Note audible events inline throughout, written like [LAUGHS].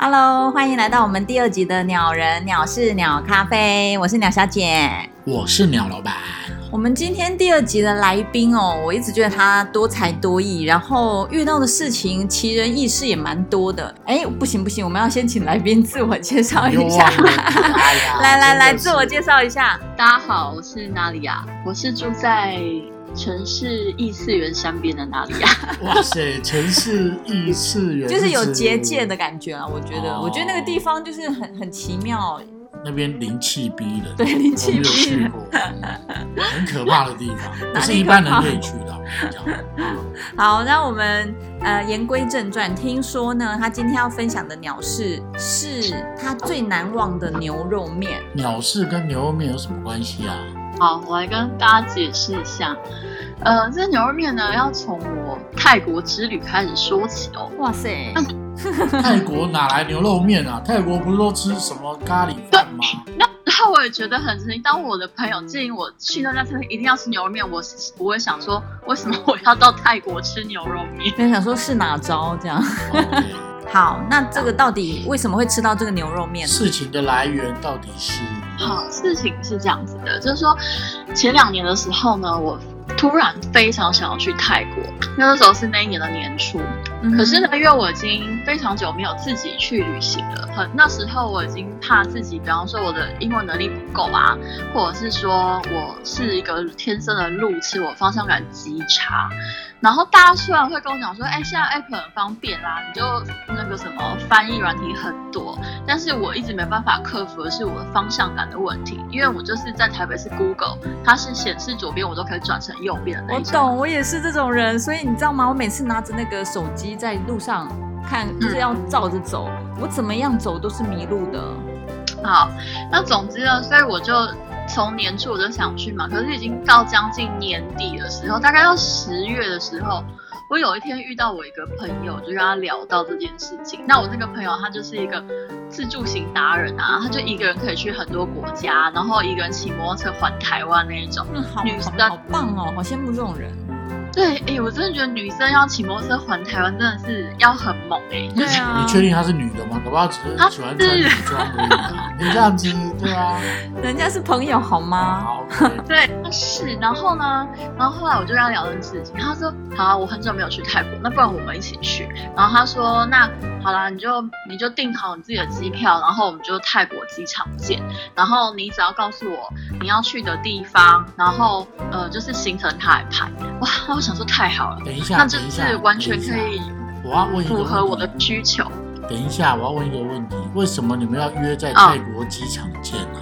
Hello，欢迎来到我们第二集的鸟人鸟事鸟咖啡。我是鸟小姐，我是鸟老板。我们今天第二集的来宾哦，我一直觉得他多才多艺，然后遇到的事情奇人异事也蛮多的。哎，不行不行，我们要先请来宾自我介绍一下。[LAUGHS] [LAUGHS] 来来来，自我介绍一下。大家好，我是娜里亚，我是住在城市异次元山边的哪里啊。[LAUGHS] 哇塞，城市异次元就是有结界的感觉啊！我觉得，我觉得那个地方就是很很奇妙。那边灵气逼人，对灵气逼人，去过，[LAUGHS] 很可怕的地方，[LAUGHS] 不是一般人可以去的。好，那我们呃言归正传，听说呢，他今天要分享的鸟市是他最难忘的牛肉面。鸟市跟牛肉面有什么关系啊？好，我来跟大家解释一下。呃，这牛肉面呢，要从我泰国之旅开始说起哦。哇塞！泰国哪来牛肉面啊？[LAUGHS] 泰国不是都吃什么咖喱饭吗？那然后我也觉得很神奇。当我的朋友建议我去那家餐厅一定要吃牛肉面，我我会想说为什么我要到泰国吃牛肉面？就想说是哪招这样？好，那这个到底为什么会吃到这个牛肉面？事情的来源到底是？好，事情是这样子的，就是说前两年的时候呢，我。突然非常想要去泰国，那个时候是那一年的年初。可是呢，因为我已经非常久没有自己去旅行了，很那时候我已经怕自己，比方说我的英文能力不够啊，或者是说我是一个天生的路痴，我方向感极差。然后大家虽然会跟我讲说，哎，现在 App 很方便啦，你就那个什么翻译软体很多，但是我一直没办法克服的是我的方向感的问题，因为我就是在台北是 Google，它是显示左边我都可以转成右边的那种。我懂，我也是这种人，所以你知道吗？我每次拿着那个手机在路上看，就是要照着走，我怎么样走都是迷路的。好，那总之呢，所以我就。从年初我就想去嘛，可是已经到将近年底的时候，大概到十月的时候，我有一天遇到我一个朋友，就跟他聊到这件事情。那我那个朋友他就是一个自助型达人啊，他就一个人可以去很多国家，然后一个人骑摩托车环台湾那一种。女生好棒哦，好羡慕这种人。对，哎，我真的觉得女生要骑摩托车环台湾真的是要很猛哎。对啊。你确定她是女的吗？可不只是喜欢穿女装而已。你这样子，对啊。人家是朋友好吗？好。[LAUGHS] 对，是。然后呢，然后后来我就跟他聊这件事情，他说：“好，我很久没有去泰国，那不然我们一起去。”然后他说：“那好啦，你就你就订好你自己的机票，然后我们就泰国机场见。然后你只要告诉我你要去的地方，然后呃，就是行程他来排。哇，想说太好了，等一下，那这是完全可以，我要问符合我的需求。等一下，我要问一个问题，为什么你们要约在泰国机场见呢？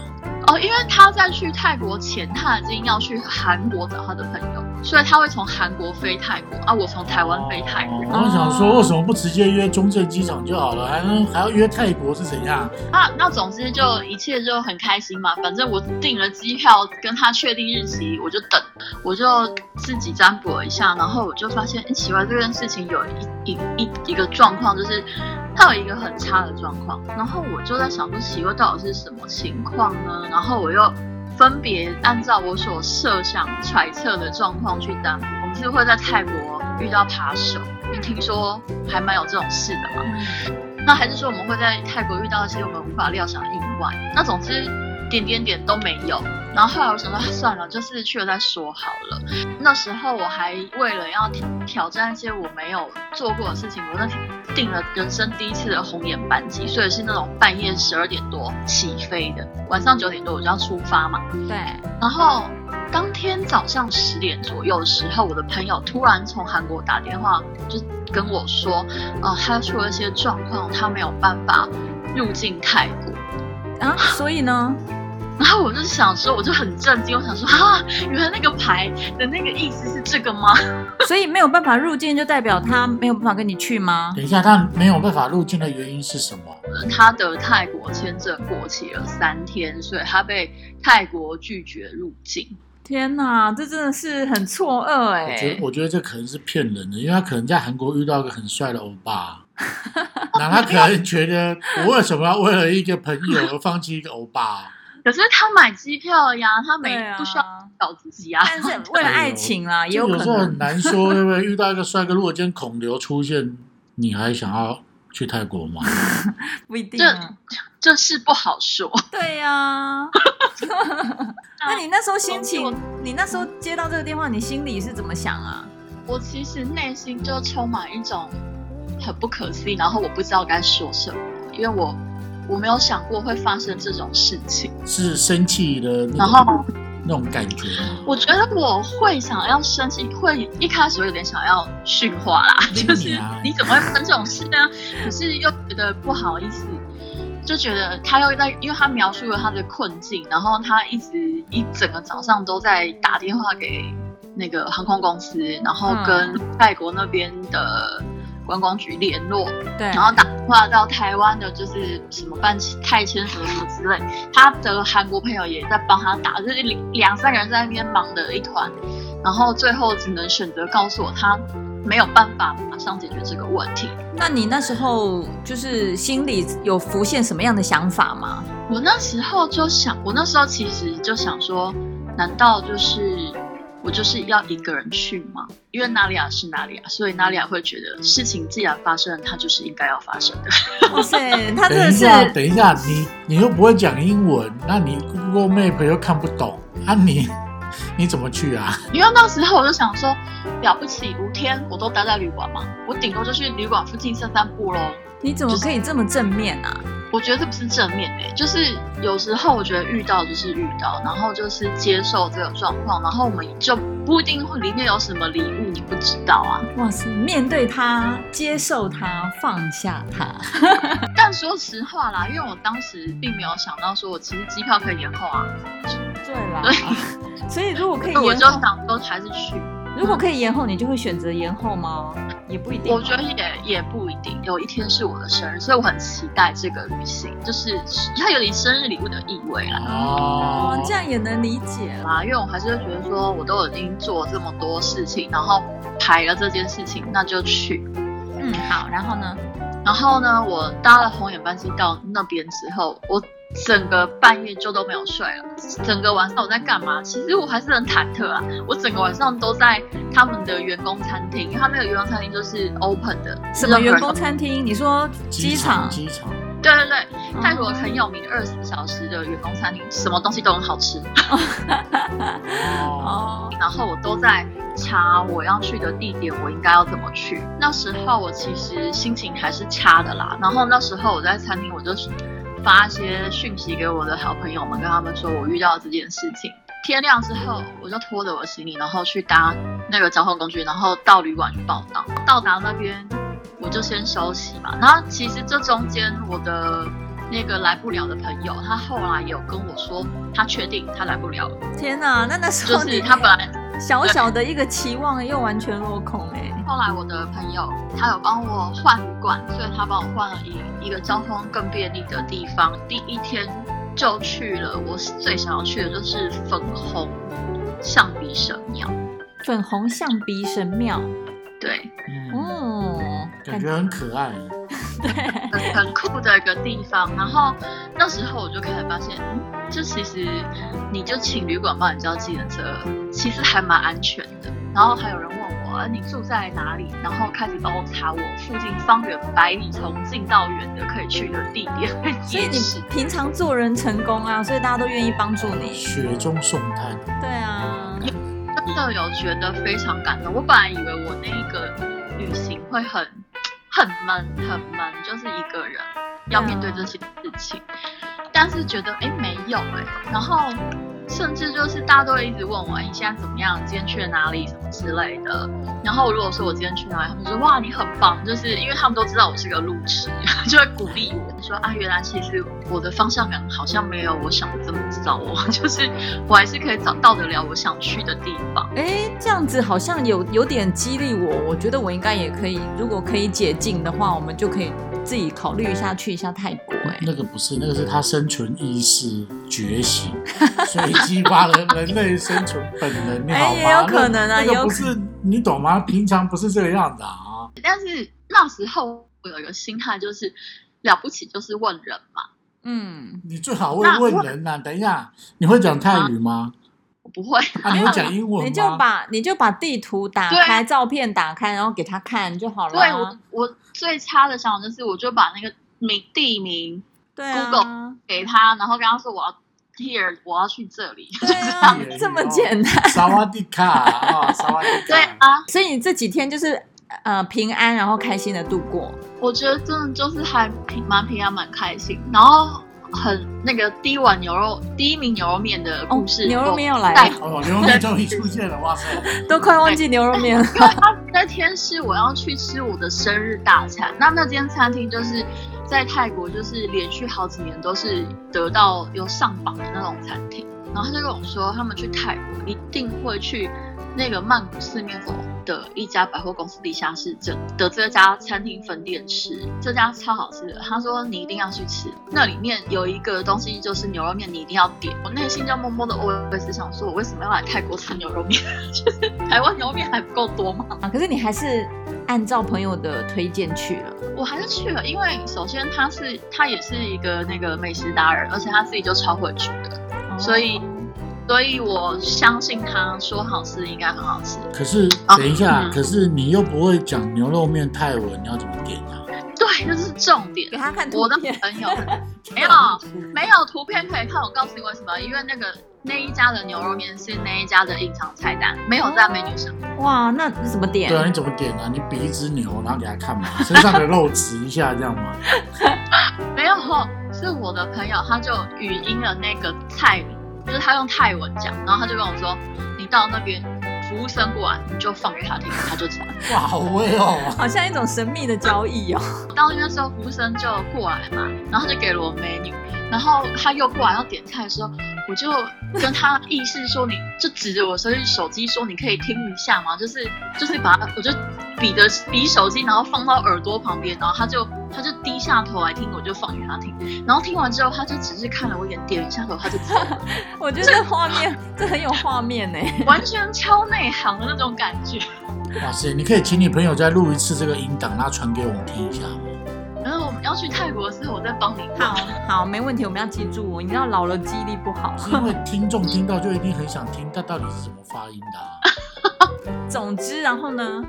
哦，因为他在去泰国前，他已经要去韩国找他的朋友，所以他会从韩国飞泰国啊。我从台湾飞泰国。我想说，为什么不直接约中正机场就好了，还能还要约泰国是怎样？啊，那总之就一切就很开心嘛。反正我订了机票，跟他确定日期，我就等，我就自己占卜了一下，然后我就发现，哎，奇怪，这件事情有一一一一个状况，就是他有一个很差的状况，然后我就在想说，奇怪，到底是什么情况呢？然后我又分别按照我所设想揣测的状况去当。我们是会在泰国遇到扒手，你听说还蛮有这种事的嘛？那还是说我们会在泰国遇到一些我们无法料想的意外？那总之点点点都没有。然后后来我想说算了，就是去了再说好了。那时候我还为了要挑战一些我没有做过的事情，我那天订了人生第一次的红眼班机，所以是那种半夜十二点多起飞的，晚上九点多我就要出发嘛。对。然后当天早上十点左右的时候，我的朋友突然从韩国打电话，就跟我说，呃，他出了一些状况，他没有办法入境泰国。啊，所以呢？然后我就想说，我就很震惊，我想说啊，原来那个牌的那个意思是这个吗？[LAUGHS] 所以没有办法入境，就代表他没有办法跟你去吗？等一下，他没有办法入境的原因是什么？他的泰国签证过期了三天，所以他被泰国拒绝入境。天哪，这真的是很错愕哎！我觉得，我觉得这可能是骗人的，因为他可能在韩国遇到一个很帅的欧巴，[LAUGHS] 那他可能觉得我为什么要为了一个朋友而放弃一个欧巴？可是他买机票呀，他没啊不需要搞自己啊。但是为了爱情啊，也有可能有时候很。难说，对不对？遇到一个帅哥，如果今天孔刘出现，你还想要去泰国吗？[LAUGHS] 不一定啊。这事不好说。[LAUGHS] 对呀、[LAUGHS] 那你那时候心情，你那时候接到这个电话，你心里是怎么想啊？我其实内心就充满一种很不可思议，然后我不知道该说什么，因为我我没有想过会发生这种事情。是生气的那然后那种感觉？我觉得我会想要生气，会一开始会有点想要训话啦，[LAUGHS] 就是啊你怎么会发生这种事呢？可是又觉得不好意思，就觉得他又在，因为他描述了他的困境，然后他一直一整个早上都在打电话给那个航空公司，然后跟泰国那边的观光局联络，对，然后打电话到台湾的，就是什么办泰签什么什么之类，他的韩国朋友也在帮他打，就是两两三个人在那边忙的一团，然后最后只能选择告诉我他没有办法马上解决这个问题。那你那时候就是心里有浮现什么样的想法吗？我那时候就想，我那时候其实就想说，难道就是我就是要一个人去吗？因为娜利亚是哪里亚，所以娜利亚会觉得事情既然发生，它就是应该要发生的。[LAUGHS] 哇塞，他真的是等一下，等一下，你你又不会讲英文，那你 Google Map 又看不懂，啊你你怎么去啊？[LAUGHS] 因为那时候我就想说，了不起五天我都待在旅馆嘛，我顶多就去旅馆附近散散步喽。你怎么可以这么正面啊？我觉得这不是正面诶、就是有时候我觉得遇到就是遇到，然后就是接受这个状况，然后我们就不一定会里面有什么礼物，你不知道啊。哇塞，面对它，接受它，放下它。[LAUGHS] 但说实话啦，因为我当时并没有想到说我其实机票可以延后啊，对啦对，[LAUGHS] 所以如果可以我就，想说还是去。如果可以延后，你就会选择延后吗？也不一定。我觉得也也不一定，有一天是我的生日，所以我很期待这个旅行，就是它有点生日礼物的意味啦。哦哦，，这样也能理解啦。因为我还是会觉得说，我都已经做这么多事情，然后排了这件事情，那就去。嗯，好，然后呢？然后呢，我搭了红眼班机到那边之后，我整个半夜就都没有睡了。整个晚上我在干嘛？其实我还是很忐忑啊。我整个晚上都在他们的员工餐厅，因为他们的员工餐厅就是 open 的，什么员工餐厅？你说机场？机场，对对对，泰国很有名二十四小时的员工餐厅，什么东西都很好吃。哦，哦，然后我都在查我要去的地点，我应该要怎么去。那时候我其实心情还是差的啦。然后那时候我在餐厅，我就发一些讯息给我的好朋友们，跟他们说我遇到这件事情。天亮之后，我就拖着我的行李，然后去搭那个交通工具，然后到旅馆去报到。到达那边，我就先休息嘛。然后其实这中间我的那个来不了的朋友，他后来有跟我说，他确定他来不了了，天哪！那那时就是他本来小小的一个期望又完全落空哎。后来我的朋友他有帮我换旅馆，所以他帮我换了一一个交通更便利的地方。第一天就去了我最想要去的就是粉红象鼻神庙，粉红象鼻神庙，对，嗯，哦，感觉很可爱。对，很很酷的一个地方。然后那时候我就开始发现，嗯，就其实你就请旅馆帮你叫计程车，其实还蛮安全的。然后还有人问我，呃你住在哪里？然后开始帮我查我附近方圆百里从近到远的可以去的地点和所以你。平常做人成功啊，所以大家都愿意帮助你。雪中送炭，对啊，真的有觉得非常感动。我本来以为我那一个旅行会很很闷很闷，就是一个人要面对这些事情，但是觉得哎没有哎，然后甚至就是大家都会一直问我，你现在怎么样？今天去了哪里？什么之类的。然后如果说我今天去哪里，他们说哇，你很棒，就是因为他们都知道我是个路痴，[LAUGHS] 就会鼓励我说啊，原来其实我的方向感好像没有我想的这么糟哦，[LAUGHS] 就是我还是可以找到得了我想去的地方。哎，这样子好像有有点激励我，我觉得我应该也可以，如果可以解禁的话，我们就可以自己考虑一下去一下泰国。哎，那个不是，那个是他生存意识觉醒，[LAUGHS] 所以激发了人类生存本能，你好吗？也有可能啊，那个不是你懂吗？平常不是这个样子啊。但是那时候我有一个心态，就是了不起就是问人嘛。嗯，你最好会问人呐。等一下，你会讲泰语吗？我不会。啊，你会讲英文吗？你就把你就把地图打开，照片打开，然后给他看就好了。对我，我最差的想法就是，我就把那个名地名对，Google 给他，然后跟他说我要 here，我要去这里，[LAUGHS] 这么简单。萨瓦迪卡啊，萨瓦迪卡。对啊，所以你这几天就是呃平安，然后开心的度过。我觉得真的就是还平蛮平安，蛮开心，然后。很那个第一碗牛肉，第一名牛肉面的故事，牛肉面要来哦，牛肉面终于出现了，哇塞，都快忘记牛肉面了。因为他那天是我要去吃我的生日大餐，那那间餐厅就是在泰国，就是连续好几年都是得到有上榜的那种餐厅。然后他就跟我说，他们去泰国一定会去那个曼谷四面佛。的一家百货公司地下室这的这家餐厅分店吃，这家超好吃的。他说你一定要去吃，那里面有一个东西就是牛肉面，你一定要点。我内心就默默的我是想说，我为什么要来泰国吃牛肉面？[LAUGHS] 就是台湾牛肉面还不够多吗？啊，可是你还是按照朋友的推荐去了。我还是去了，因为首先他是他也是一个那个美食达人，而且他自己就超会煮的，所以。所以我相信他说好吃应该很好吃。可是等一下，可是你又不会讲牛肉面泰文，你要怎么点啊？对，这是重点。给他看我的朋友 [LAUGHS] 没有没有图片可以看。我告诉你为什么？因为那个那一家的牛肉面是那一家的隐藏菜单，没有在美女上。哇，那你怎么点？对啊，你怎么点啊？你比一只牛，然后给他看嘛，[LAUGHS] 身上的肉指一下，这样吗？[LAUGHS] 没有，是我的朋友，他就语音的那个菜名。就是他用泰文讲，然后他就跟我说：“你到那边，服务生过来，你就放给他听，他就知道。”哇，好威哦！好像一种神秘的交易哦。到那边时候，服务生就过来嘛，然后他就给了我 menu，，然后他又过来要点菜的时候，我就跟他意思说：“你就指着我手机手机说，你可以听一下吗？”就是就是把我就比着比手机，然后放到耳朵旁边，然后他就。他就低下头来听，我就放给他听。然后听完之后，他就只是看了我一眼，点一下头，他就走了。[LAUGHS] 我觉得画面 [LAUGHS] 这很有画面呢，[LAUGHS] 完全超内行的那种感觉。哇塞，你可以请你朋友再录一次这个音档，然后传给我们听一下吗？然后我们要去泰国的时候，我再帮你。好，好，没问题。我们要记住，你知道老了记忆力不好。因为听众听到就一定很想听，他到底是怎么发音的？总之，然后呢？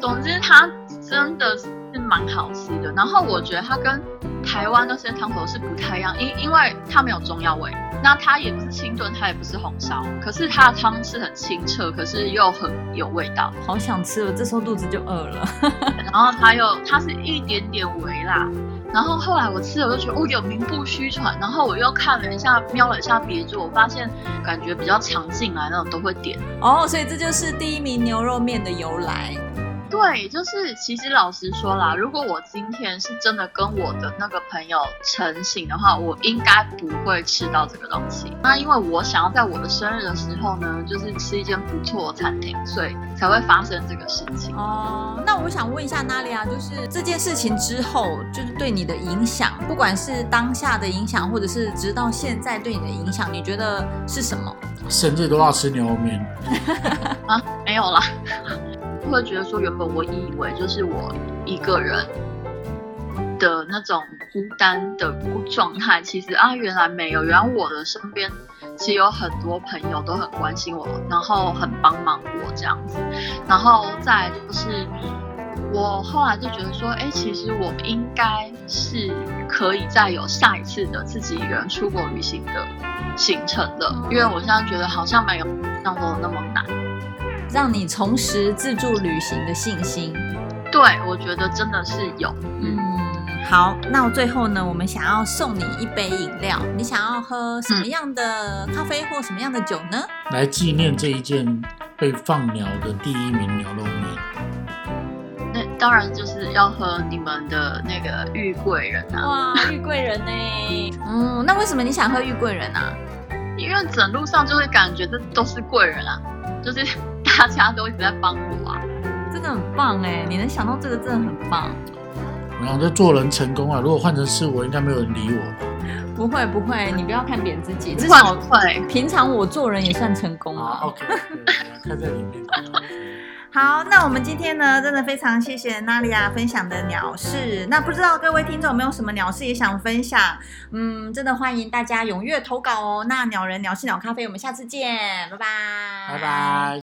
总之，他真的是蛮好吃的。然后我觉得它跟台湾那些汤头是不太一样，因因为它没有中药味。那它也不是清炖，它也不是红烧，可是它的汤是很清澈，可是又很有味道。好想吃了，这时候肚子就饿了。[LAUGHS] 然后它又它是一点点微辣。然后后来我吃了，我就觉得哦，有名不虚传。然后我又看了一下，瞄了一下别桌，我发现感觉比较常进来那种都会点。哦，所以这就是第一名牛肉面的由来。对，就是其实老实说啦，如果我今天是真的跟我的那个朋友成型的话，我应该不会吃到这个东西。那因为我想要在我的生日的时候呢，就是吃一间不错的餐厅，所以才会发生这个事情。哦，那我想问一下娜莉亚，就是这件事情之后，就是对你的影响，不管是当下的影响，或者是直到现在对你的影响，你觉得是什么？生日都要吃牛肉面 [LAUGHS] 啊？没有啦。会觉得说，原本我以为就是我一个人的那种孤单的状态，其实啊，原来没有，原来我的身边其实有很多朋友都很关心我，然后很帮忙我这样子。然后再就是，我后来就觉得说，哎，其实我应该是可以再有下一次的自己一个人出国旅行的行程的，因为我现在觉得好像没有像中的那么难。让你重拾自助旅行的信心，对我觉得真的是有，嗯，好，那我最后呢，我们想要送你一杯饮料，你想要喝什么样的咖啡或什么样的酒呢？来纪念这一件被放鸟的第一名牛肉面。那当然就是要喝你们的那个玉贵人啊，哇，玉贵人呢？[LAUGHS] 嗯，那为什么你想喝玉贵人啊？因为整路上就会感觉这都是贵人啊，就是大家都一直在帮我啊。真的很棒哎，你能想到这个真的很棒。然后就做人成功啊！如果换成是我，应该没有人理我吧？不会不会，你不要看扁自己，至不少会，平常我做人也算成功啊了。，OK，看在里面。[LAUGHS] 好，那我们今天呢，真的非常谢谢娜莉亚分享的鸟事。那不知道各位听众有没有什么鸟事也想分享？嗯，真的欢迎大家踊跃投稿哦。那鸟人鸟事鸟咖啡，我们下次见，拜拜，拜拜。